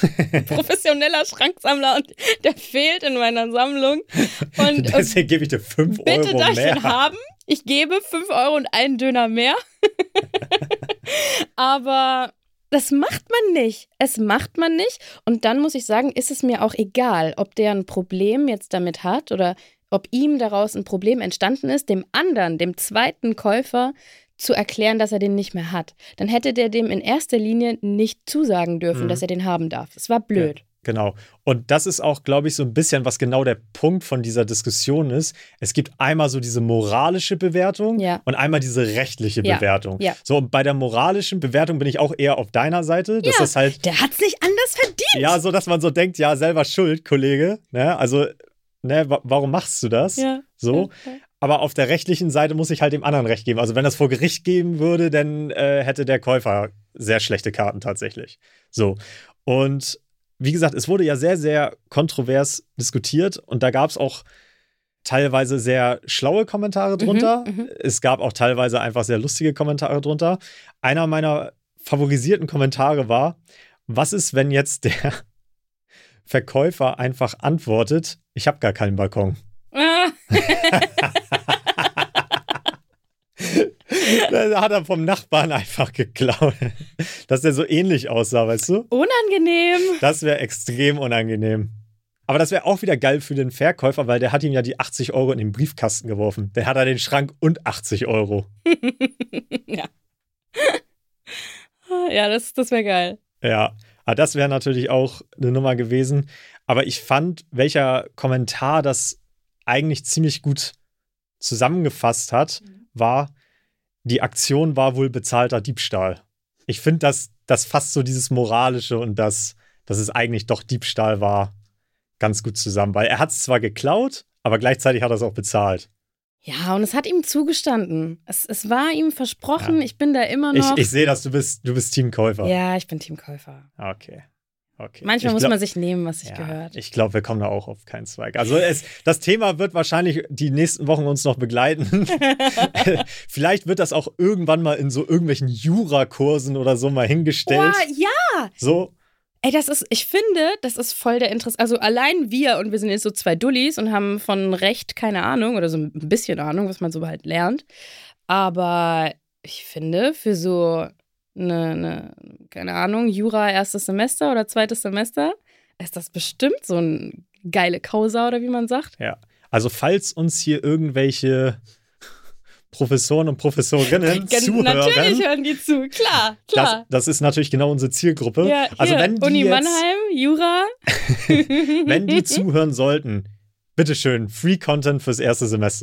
Professioneller Schranksammler und der fehlt in meiner Sammlung. Und äh, Deswegen gebe ich dir 5 bitte Euro darf ich mehr. den haben? Ich gebe 5 Euro und einen Döner mehr. Aber das macht man nicht. Es macht man nicht. Und dann muss ich sagen, ist es mir auch egal, ob der ein Problem jetzt damit hat oder ob ihm daraus ein Problem entstanden ist, dem anderen, dem zweiten Käufer zu erklären, dass er den nicht mehr hat. Dann hätte der dem in erster Linie nicht zusagen dürfen, Mhm. dass er den haben darf. Es war blöd. Genau. Und das ist auch, glaube ich, so ein bisschen, was genau der Punkt von dieser Diskussion ist. Es gibt einmal so diese moralische Bewertung Ja. und einmal diese rechtliche Ja. Bewertung. Ja. So, und bei der moralischen Bewertung bin ich auch eher auf deiner Seite. Das Ja. ist halt, Der hat's nicht anders verdient. ja, so, dass man so denkt, ja, selber schuld, Kollege. Ne? Also, ne, wa warum machst du das? Ja. So. Aber auf der rechtlichen Seite muss ich halt dem anderen Recht geben. Also, wenn das vor Gericht geben würde, dann äh, hätte der Käufer sehr schlechte Karten tatsächlich. So. Und wie gesagt, es wurde ja sehr, sehr kontrovers diskutiert und da gab es auch teilweise sehr schlaue Kommentare drunter. mhm. Es gab auch teilweise einfach sehr lustige Kommentare drunter. Einer meiner favorisierten Kommentare war, was ist, wenn jetzt der Verkäufer einfach antwortet, ich habe gar keinen Balkon. Ah. Da hat er vom Nachbarn einfach geklaut. Dass der so ähnlich aussah, weißt du? Unangenehm. Das wäre extrem unangenehm. Aber das wäre auch wieder geil für den Verkäufer, weil der hat ihm ja die 80 Euro in den Briefkasten geworfen. Der hat er den Schrank und 80 Euro. ja. Ja, das, das wäre geil. Ja, aber das wäre natürlich auch eine Nummer gewesen. Aber ich fand, welcher Kommentar das eigentlich ziemlich gut zusammengefasst hat, war, die Aktion war wohl bezahlter Diebstahl. Ich finde, das, das fasst so dieses Moralische und das, dass es eigentlich doch Diebstahl war, ganz gut zusammen. Weil er hat es zwar geklaut, aber gleichzeitig hat er es auch bezahlt. Ja, und es hat ihm zugestanden. Es, es war ihm versprochen, Ja. ich bin da immer Ich, noch. ich sehe, dass du bist, du bist Teamkäufer. ja, ich bin Teamkäufer. Okay. Okay. Manchmal Ich muss glaub- man sich nehmen, was sich Ja, gehört. Ich glaube, wir kommen da auch auf keinen Zweig. Also es, das Thema wird wahrscheinlich die nächsten Wochen uns noch begleiten. Vielleicht wird das auch irgendwann mal in so irgendwelchen Jurakursen oder so mal hingestellt. Boah, ja! So, Ey, das ist, ich finde, das ist voll der Interesse. Also allein wir, und wir sind jetzt so zwei Dullis und haben von Recht keine Ahnung oder so ein bisschen Ahnung, was man so halt lernt. Aber ich finde, für so eine, eine keine Ahnung, Jura erstes Semester oder zweites Semester, ist das bestimmt so ein geile Causa oder wie man sagt. ja. Also falls uns hier irgendwelche Professoren und Professorinnen Gen- zuhören, Natürlich hören die zu, klar, das, klar. das ist natürlich genau unsere Zielgruppe. ja, also hier, wenn die Uni jetzt, Mannheim, Jura. wenn die zuhören sollten, bitteschön, Free Content fürs erste Semester.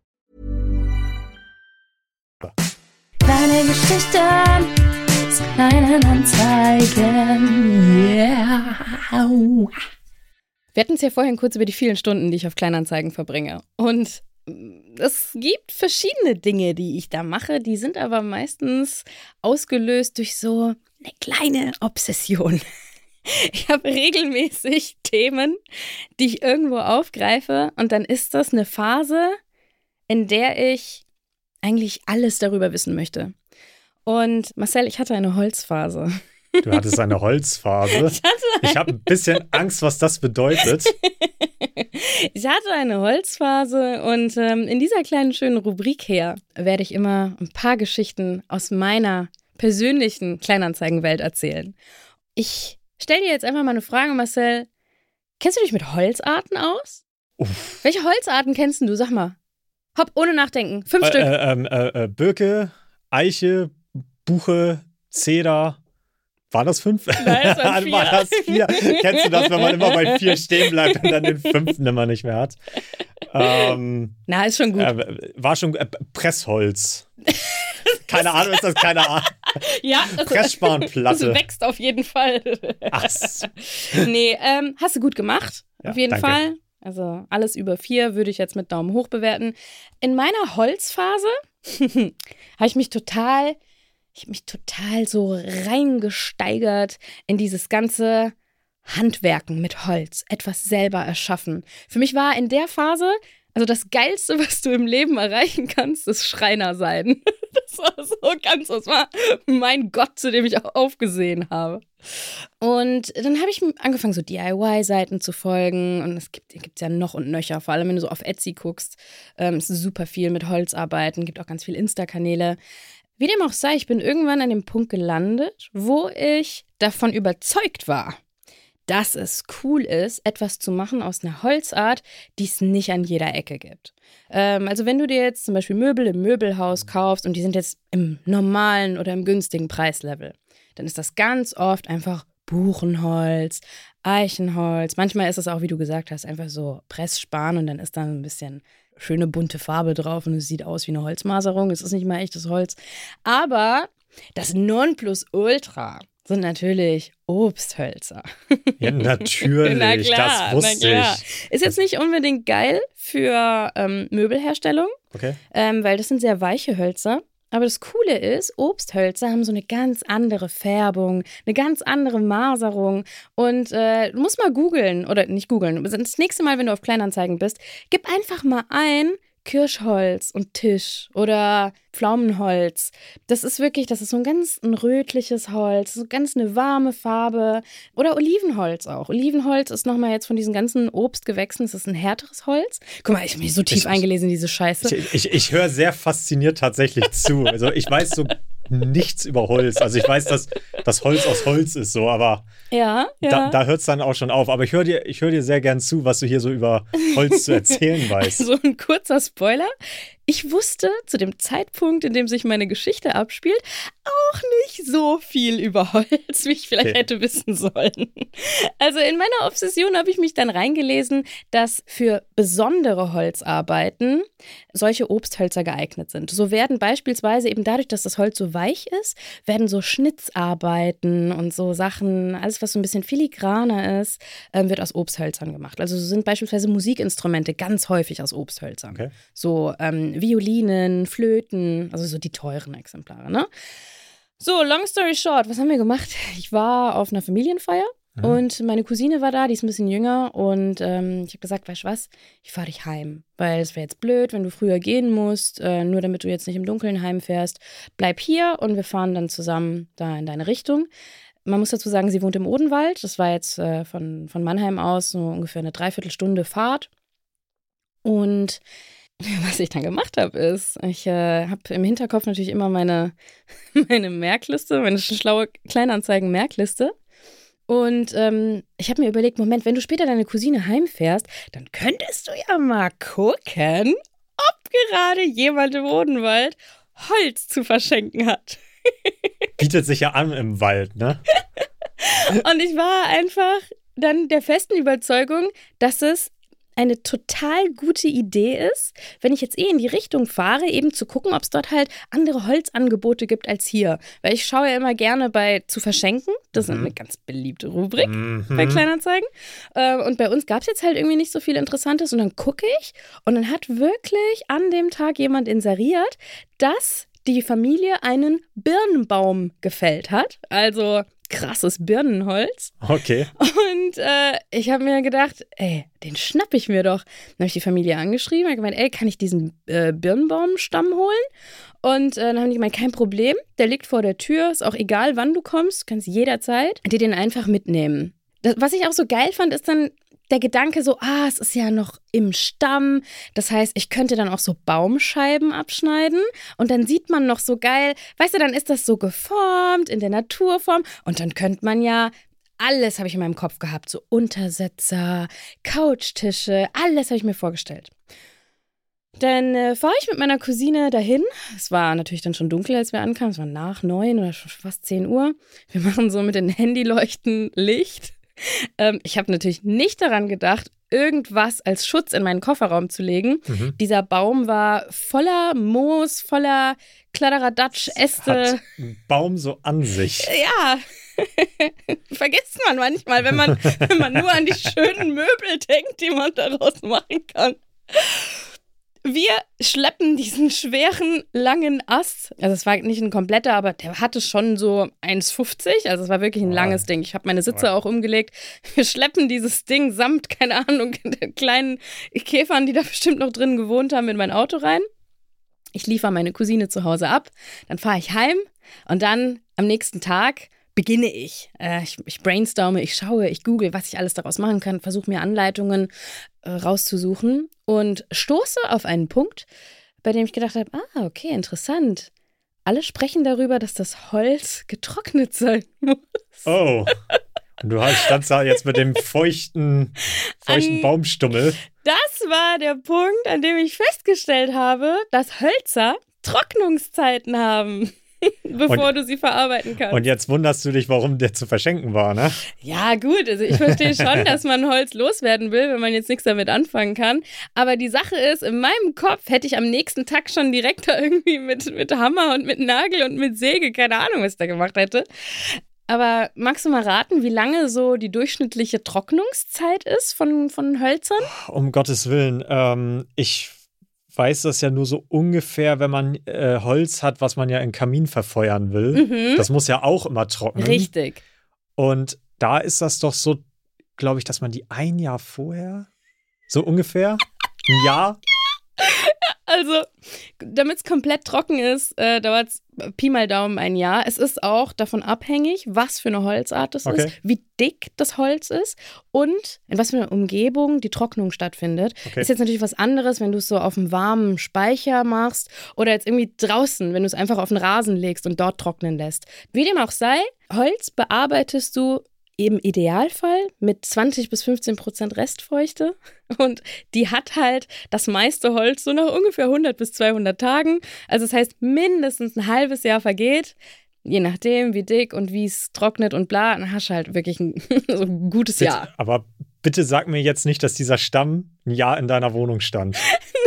Kleine Geschichten aus kleinen Anzeigen. Yeah. Wir hatten es ja vorhin kurz über die vielen Stunden, die ich auf Kleinanzeigen verbringe. Und es gibt verschiedene Dinge, die ich da mache, die sind aber meistens ausgelöst durch so eine kleine Obsession. Ich habe regelmäßig Themen, die ich irgendwo aufgreife und dann ist das eine Phase, in der ich eigentlich alles darüber wissen möchte. Und Marcel, ich hatte eine Holzphase. Du hattest eine Holzphase. Ich hatte Ich habe ein bisschen Angst, was das bedeutet. Ich hatte eine Holzphase und ähm, in dieser kleinen schönen Rubrik her werde ich immer ein paar Geschichten aus meiner persönlichen Kleinanzeigenwelt erzählen. Ich stelle dir jetzt einfach mal eine Frage, Marcel. Kennst du dich mit Holzarten aus? Uff. Welche Holzarten kennst du? Sag mal. Hopp, ohne nachdenken. Fünf Äh, Stück. äh, ähm, äh, äh, Birke, Eiche, Buche, Zeder. War das fünf? Nein, es waren vier. War das vier? Kennst du das, wenn man immer bei vier stehen bleibt und dann den fünften immer nicht mehr hat? Ähm, Na, ist schon gut. äh, war schon äh, Pressholz. Keine Ahnung, ist das keine Ahnung? ja, das, das Pressspanplatte. wächst auf jeden Fall. Ach, nee, ähm, hast du gut gemacht. Ja, auf jeden danke. Fall. Also alles über vier würde ich jetzt mit Daumen hoch bewerten. In meiner Holzphase habe ich mich total, ich habe mich total so reingesteigert in dieses ganze Handwerken mit Holz, etwas selber erschaffen. Für mich war in der Phase, also das Geilste, was du im Leben erreichen kannst, ist Schreiner sein. Das war so ganz, das war mein Gott, zu dem ich auch aufgesehen habe. Und dann habe ich angefangen, so DIY-Seiten zu folgen. Und es gibt es ja noch und nöcher, vor allem wenn du so auf Etsy guckst. Ähm, ist super viel mit Holzarbeiten, gibt auch ganz viele Insta-Kanäle. Wie dem auch sei, ich bin irgendwann an dem Punkt gelandet, wo ich davon überzeugt war, dass es cool ist, etwas zu machen aus einer Holzart, die es nicht an jeder Ecke gibt. Ähm, also wenn du dir jetzt zum Beispiel Möbel im Möbelhaus kaufst und die sind jetzt im normalen oder im günstigen Preislevel, dann ist das ganz oft einfach Buchenholz, Eichenholz. Manchmal ist es auch, wie du gesagt hast, einfach so Pressspan und dann ist da ein bisschen schöne bunte Farbe drauf und es sieht aus wie eine Holzmaserung. Es ist nicht mal echtes Holz. Aber das Nonplusultra sind natürlich Obsthölzer. Ja, natürlich. Na klar, das wusste na klar. ich. Ist jetzt nicht unbedingt geil für ähm, Möbelherstellung, Okay. ähm, weil das sind sehr weiche Hölzer. Aber das Coole ist, Obsthölzer haben so eine ganz andere Färbung, eine ganz andere Maserung. Und äh, du musst mal googeln, oder nicht googeln, das nächste Mal, wenn du auf Kleinanzeigen bist, gib einfach mal ein Kirschholz und Tisch oder Pflaumenholz. Das ist wirklich, das ist so ein ganz ein rötliches Holz, so ganz eine warme Farbe. Oder Olivenholz auch. Olivenholz ist nochmal jetzt von diesen ganzen Obstgewächsen, das ist ein härteres Holz. Guck mal, ich habe mich so tief Ich- eingelesen in diese Scheiße. Ich, ich, ich höre sehr fasziniert tatsächlich zu. Also ich weiß so nichts über Holz. Also ich weiß, dass das Holz aus Holz ist so, aber Ja, ja. da, da hört es dann auch schon auf. Aber ich höre dir, ich höre dir sehr gern zu, was du hier so über Holz zu erzählen weißt. So ein kurzer Spoiler. Ich wusste zu dem Zeitpunkt, in dem sich meine Geschichte abspielt, auch nicht so viel über Holz, wie ich vielleicht Okay. hätte wissen sollen. Also in meiner Obsession habe ich mich dann reingelesen, dass für besondere Holzarbeiten solche Obsthölzer geeignet sind. So werden beispielsweise eben dadurch, dass das Holz so weich ist, werden so Schnitzarbeiten und so Sachen, alles was so ein bisschen filigraner ist, ähm, wird aus Obsthölzern gemacht. Also so sind beispielsweise Musikinstrumente ganz häufig aus Obsthölzern. Okay. So ähm, Violinen, Flöten, also so die teuren Exemplare, ne? So, long story short, was haben wir gemacht? Ich war auf einer Familienfeier und meine Cousine war da, die ist ein bisschen jünger und ähm, ich habe gesagt, weißt du was, ich fahre dich heim, weil es wäre jetzt blöd, wenn du früher gehen musst, äh, nur damit du jetzt nicht im Dunkeln heimfährst. Bleib hier und wir fahren dann zusammen da in deine Richtung. Man muss dazu sagen, sie wohnt im Odenwald. Das war jetzt äh, von, von Mannheim aus so ungefähr eine Dreiviertelstunde Fahrt. Und was ich dann gemacht habe, ist, ich äh, habe im Hinterkopf natürlich immer meine, meine Merkliste, meine schlaue Kleinanzeigen-Merkliste. Und ähm, ich habe mir überlegt, Moment, wenn du später deine Cousine heimfährst, dann könntest du ja mal gucken, ob gerade jemand im Odenwald Holz zu verschenken hat. Bietet sich ja an im Wald, ne? Und ich war einfach dann der festen Überzeugung, dass es eine total gute Idee ist, wenn ich jetzt eh in die Richtung fahre, eben zu gucken, ob es dort halt andere Holzangebote gibt als hier. Weil ich schaue ja immer gerne bei zu verschenken. Das ist eine ganz beliebte Rubrik Mhm. bei Kleinanzeigen. Äh, Und bei uns gab es jetzt halt irgendwie nicht so viel Interessantes. Und dann gucke ich und dann hat wirklich an dem Tag jemand inseriert, dass die Familie einen Birnbaum gefällt hat. Also krasses Birnenholz. Okay. Und äh, ich habe mir gedacht, ey, den schnapp ich mir doch. Dann habe ich die Familie angeschrieben, habe gemeint, ey, kann ich diesen äh, Birnbaumstamm holen? Und äh, dann haben die gemeint, kein Problem, der liegt vor der Tür, ist auch egal, wann du kommst, kannst jederzeit dir den einfach mitnehmen. Das, was ich auch so geil fand, ist dann der Gedanke so, ah, es ist ja noch im Stamm. Das heißt, ich könnte dann auch so Baumscheiben abschneiden und dann sieht man noch so geil, weißt du, dann ist das so geformt in der Naturform und dann könnte man ja alles habe ich in meinem Kopf gehabt, so Untersetzer, Couchtische, alles habe ich mir vorgestellt. Dann äh, fahre ich mit meiner Cousine dahin. Es war natürlich dann schon dunkel, als wir ankamen. Es war nach neun oder schon fast zehn Uhr. Wir machen so mit den Handyleuchten Licht. Ähm, ich habe natürlich nicht daran gedacht, irgendwas als Schutz in meinen Kofferraum zu legen. Mhm. Dieser Baum war voller Moos, voller Kladderadatsch, Äste. Hat ein Baum so an sich. Ja, vergisst man manchmal, wenn man, wenn man nur an die schönen Möbel denkt, die man daraus machen kann. Wir schleppen diesen schweren, langen Ast. Also es war nicht ein kompletter, aber der hatte schon so 1,50. Also es war wirklich ein Oh. langes Ding. Ich habe meine Sitze auch umgelegt. Wir schleppen dieses Ding samt, keine Ahnung, den kleinen Käfern, die da bestimmt noch drin gewohnt haben, in mein Auto rein. Ich liefere meine Cousine zu Hause ab, dann fahre ich heim und dann am nächsten Tag beginne ich. Äh, ich. Ich brainstorme, ich schaue, ich google, was ich alles daraus machen kann, versuche mir Anleitungen äh, rauszusuchen und stoße auf einen Punkt, bei dem ich gedacht habe, ah, okay, interessant. Alle sprechen darüber, dass das Holz getrocknet sein muss. Oh. Und du hast- standst da jetzt mit dem feuchten, feuchten An- Baumstummel. Das war der Punkt, an dem ich festgestellt habe, dass Hölzer Trocknungszeiten haben, bevor Und- du sie verarbeiten kannst. Und jetzt wunderst du dich, warum der zu verschenken war, ne? Ja, gut, also ich verstehe schon, dass man Holz loswerden will, wenn man jetzt nichts damit anfangen kann. Aber die Sache ist, in meinem Kopf hätte ich am nächsten Tag schon direkt da irgendwie mit, mit Hammer und mit Nagel und mit Säge, keine Ahnung, was ich da gemacht hätte. Aber magst du mal raten, wie lange so die durchschnittliche Trocknungszeit ist von, von Hölzern? Um Gottes Willen. Ähm, ich weiß das ja nur so ungefähr, wenn man äh, Holz hat, was man ja in Kamin verfeuern will. Mhm. Das muss ja auch immer trocknen. Richtig. Und da ist das doch so, glaube ich, dass man die ein Jahr vorher, so ungefähr, ein Jahr, Also, damit es komplett trocken ist, äh, dauert es Pi mal Daumen ein Jahr. Es ist auch davon abhängig, was für eine Holzart es Okay. ist, wie dick das Holz ist und in was für einer Umgebung die Trocknung stattfindet. Okay. Ist jetzt natürlich was anderes, wenn du es so auf einem warmen Speicher machst oder jetzt irgendwie draußen, wenn du es einfach auf den Rasen legst und dort trocknen lässt. Wie dem auch sei, Holz bearbeitest du im Idealfall mit 20 bis 15 Prozent Restfeuchte. Und die hat halt das meiste Holz so nach ungefähr 100 bis 200 Tagen. Also das heißt, mindestens ein halbes Jahr vergeht. Je nachdem, wie dick und wie es trocknet und bla, dann hast du halt wirklich ein, so ein gutes bitte, Jahr. aber bitte sag mir jetzt nicht, dass dieser Stamm ein Jahr in deiner Wohnung stand.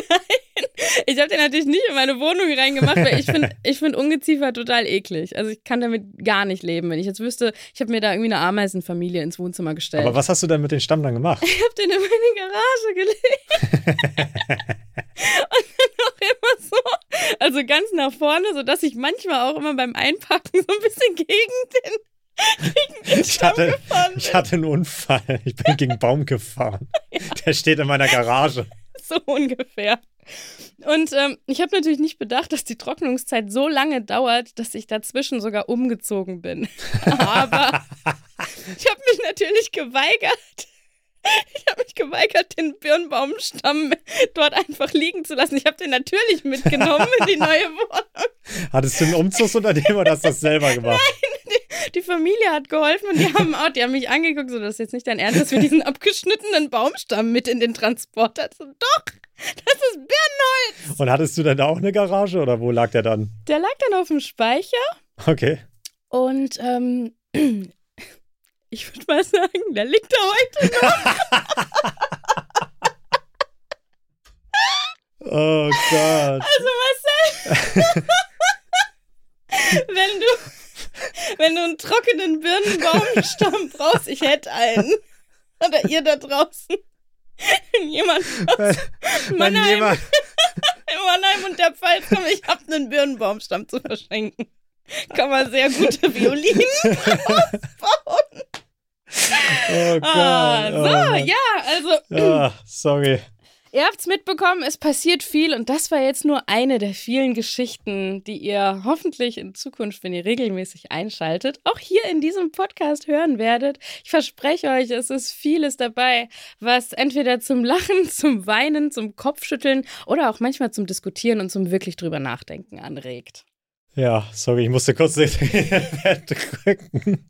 Ich habe den natürlich nicht in meine Wohnung reingemacht, weil ich finde ich find Ungeziefer total eklig. Also ich kann damit gar nicht leben. Wenn ich jetzt wüsste, ich habe mir da irgendwie eine Ameisenfamilie ins Wohnzimmer gestellt. Aber was hast du denn mit dem Stamm dann gemacht? Ich habe den in meine Garage gelegt. und dann auch immer so, also ganz nach vorne, sodass ich manchmal auch immer beim Einpacken so ein bisschen gegen den, den Ich hatte, gefahren bin. ich hatte einen Unfall. Ich bin gegen einen Baum gefahren. Der steht in meiner Garage. so ungefähr. Und ähm, ich habe natürlich nicht bedacht, dass die Trocknungszeit so lange dauert, dass ich dazwischen sogar umgezogen bin. Aber ich habe mich natürlich geweigert. Ich habe mich geweigert, den Birnbaumstamm dort einfach liegen zu lassen. Ich habe den natürlich mitgenommen in die neue Wohnung. Hattest du einen Umzugsunternehmen oder hast du das selber gemacht? Die Familie hat geholfen und die haben auch, die haben mich angeguckt, so, das ist jetzt nicht dein Ernst, dass wir diesen abgeschnittenen Baumstamm mit in den Transporter. So, doch, das ist Birnenholz. Und hattest du denn da auch eine Garage oder wo lag der dann? Der lag dann auf dem Speicher Okay. und ähm, ich würde mal sagen, der liegt da heute noch. Oh Gott. Also Marcel, wenn du, wenn du einen trockenen Birnenbaumstamm brauchst, ich hätte einen. Oder ihr da draußen. Jemand aus Wenn, wenn Mannheim, jemand, Mannheim und der Pfalz kommt, ich habe einen Birnenbaumstamm zu verschenken. Kann man sehr gute Violinen ausbauen. oh Gott. Ah, so, oh ja, also Ah, sorry. Ihr habt's mitbekommen, es passiert viel und das war jetzt nur eine der vielen Geschichten, die ihr hoffentlich in Zukunft, wenn ihr regelmäßig einschaltet, auch hier in diesem Podcast hören werdet. Ich verspreche euch, es ist vieles dabei, was entweder zum Lachen, zum Weinen, zum Kopfschütteln oder auch manchmal zum Diskutieren und zum wirklich drüber nachdenken anregt. Ja, sorry, ich musste kurz den drücken.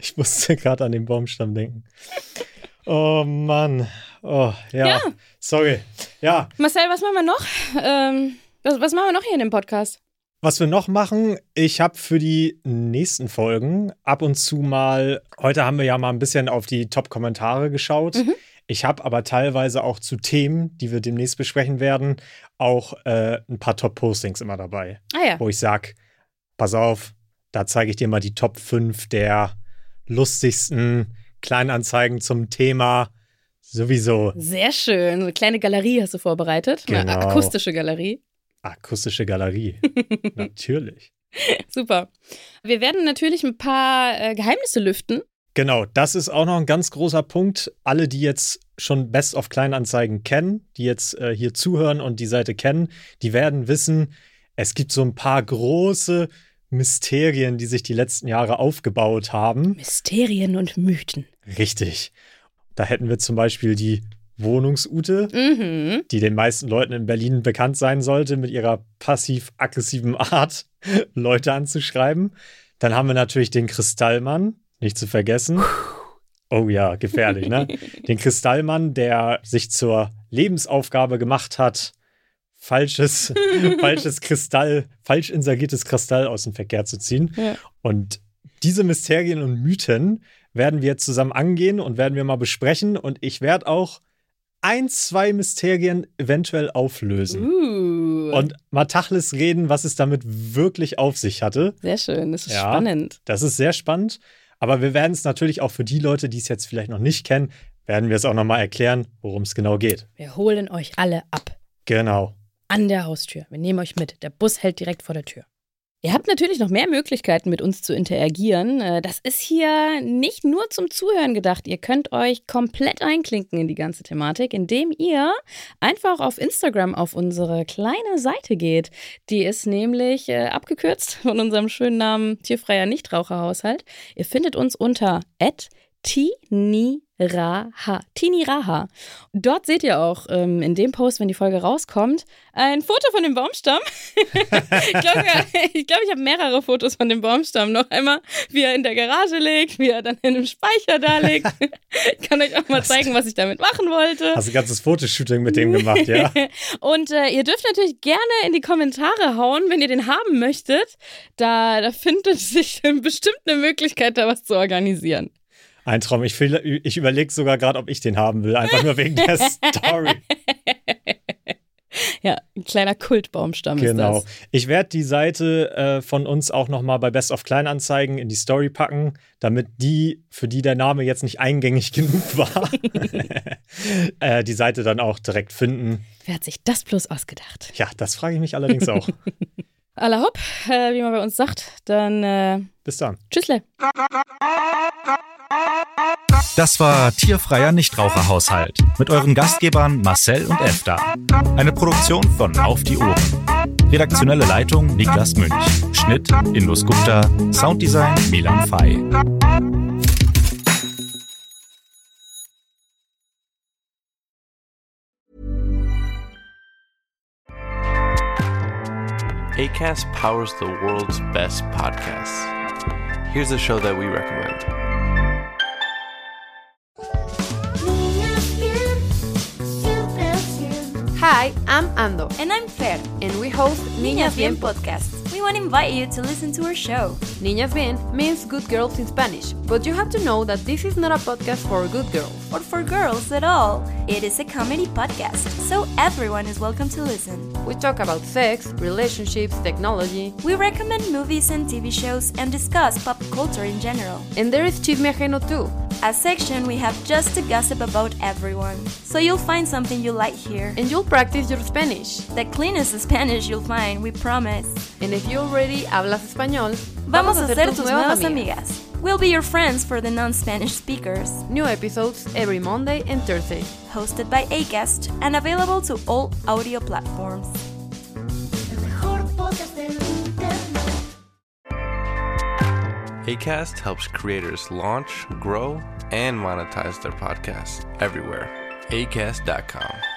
Ich musste gerade an den Baumstamm denken. Oh Mann. Oh, ja. Ja. Sorry. Ja, Marcel, was machen wir noch? Ähm, was, was machen wir noch hier in dem Podcast? was wir noch machen, ich habe für die nächsten Folgen ab und zu mal, heute haben wir ja mal ein bisschen auf die Top-Kommentare geschaut. Ich habe aber teilweise auch zu Themen, die wir demnächst besprechen werden, auch äh, ein paar Top-Postings immer dabei. Ah ja. wo ich sag, pass auf, da zeige ich dir mal die Top 5 der lustigsten Kleinanzeigen zum Thema sowieso Sehr schön. Eine kleine Galerie hast du vorbereitet. Eine Genau. akustische Galerie. akustische Galerie. Natürlich. Super. Wir werden natürlich ein paar äh, Geheimnisse lüften. Genau, das ist auch noch ein ganz großer Punkt. Alle, die jetzt schon Best of Kleinanzeigen kennen, die jetzt äh, hier zuhören und die Seite kennen, die werden wissen, es gibt so ein paar große Mysterien, die sich die letzten Jahre aufgebaut haben. Mysterien und Mythen. Richtig. Da hätten wir zum Beispiel die Wohnungsute, Mhm. die den meisten Leuten in Berlin bekannt sein sollte, mit ihrer passiv-aggressiven Art, Leute anzuschreiben. Dann haben wir natürlich den Kristallmann, nicht zu vergessen. Oh ja, gefährlich, ne? Den Kristallmann, der sich zur Lebensaufgabe gemacht hat, falsches, falsches Kristall, falsch insergiertes Kristall aus dem Verkehr zu ziehen. Ja. Und diese Mysterien und Mythen werden wir jetzt zusammen angehen und werden wir mal besprechen. Und ich werde auch ein, zwei Mysterien eventuell auflösen. Uh. Und mal Tachlis reden, was es damit wirklich auf sich hatte. Sehr schön, das ist Ja. spannend. Das ist sehr spannend. Aber wir werden es natürlich auch für die Leute, die es jetzt vielleicht noch nicht kennen, werden wir es auch nochmal erklären, worum es genau geht. Wir holen euch alle ab. Genau. An der Haustür. Wir nehmen euch mit. Der Bus hält direkt vor der Tür. Ihr habt natürlich noch mehr Möglichkeiten, mit uns zu interagieren. Äh, Das ist hier nicht nur zum Zuhören gedacht. Ihr könnt euch komplett einklinken in die ganze Thematik, indem ihr einfach auf Instagram auf unsere kleine Seite geht. Die ist nämlich äh, abgekürzt von unserem schönen Namen Tierfreier Nichtraucherhaushalt. Ihr findet uns unter Tiniraha. Tiniraha. Dort seht ihr auch ähm, in dem Post, wenn die Folge rauskommt, ein Foto von dem Baumstamm. ich glaube, ich, glaub, ich habe mehrere Fotos von dem Baumstamm. Noch einmal, wie er in der Garage liegt, wie er dann in einem Speicher da liegt. ich kann euch auch mal zeigen, was ich damit machen wollte. Hast ein ganzes Fotoshooting mit dem gemacht, ja? Und äh, ihr dürft natürlich gerne in die Kommentare hauen, wenn ihr den haben möchtet. Da, da findet sich bestimmt eine Möglichkeit, da was zu organisieren. Ein Traum. Ich, ich überlege sogar gerade, ob ich den haben will, einfach nur wegen der Story. Ja, ein kleiner Kultbaumstamm Genau. ist das. Ich werde die Seite äh, von uns auch nochmal bei Best of Kleinanzeigen in die Story packen, damit die, für die der Name jetzt nicht eingängig genug war, äh, die Seite dann auch direkt finden. Wer hat sich das bloß ausgedacht? Ja, das frage ich mich allerdings auch. Alla hopp, äh, wie man bei uns sagt, dann äh, Bis dann. tschüssle. Das war Tierfreier Nichtraucherhaushalt mit euren Gastgebern Marcel und Efta. Eine Produktion von Auf die Ohren. Redaktionelle Leitung Niklas Münch. Schnitt Indus Gupta. Sounddesign Milan Fay. ACAST powers the world's best podcasts. Here's a show that we recommend. I'm Ando. And I'm Fer. And we host Niñas Bien podcast. We want to invite you to listen to our show. Niñas Bien means good girls in Spanish, but you have to know that this is not a podcast for good girls. Or for girls at all. It is a comedy podcast, so everyone is welcome to listen. We talk about sex, relationships, technology. We recommend movies and TV shows and discuss pop culture in general. And there is Chisme Ajeno too. A section we have just to gossip about everyone. So you'll find something you like here. And you'll practice your Spanish. The cleanest Spanish you'll find, we promise. And if you already hablas español, vamos, vamos a ser tus, tus nuevas, nuevas amigas. amigas. We'll be your friends for the non-Spanish speakers. New episodes every Monday and Thursday. Hosted by Acast and available to all audio platforms. ACAST helps creators launch, grow, and monetize their podcasts everywhere. ACAST.com.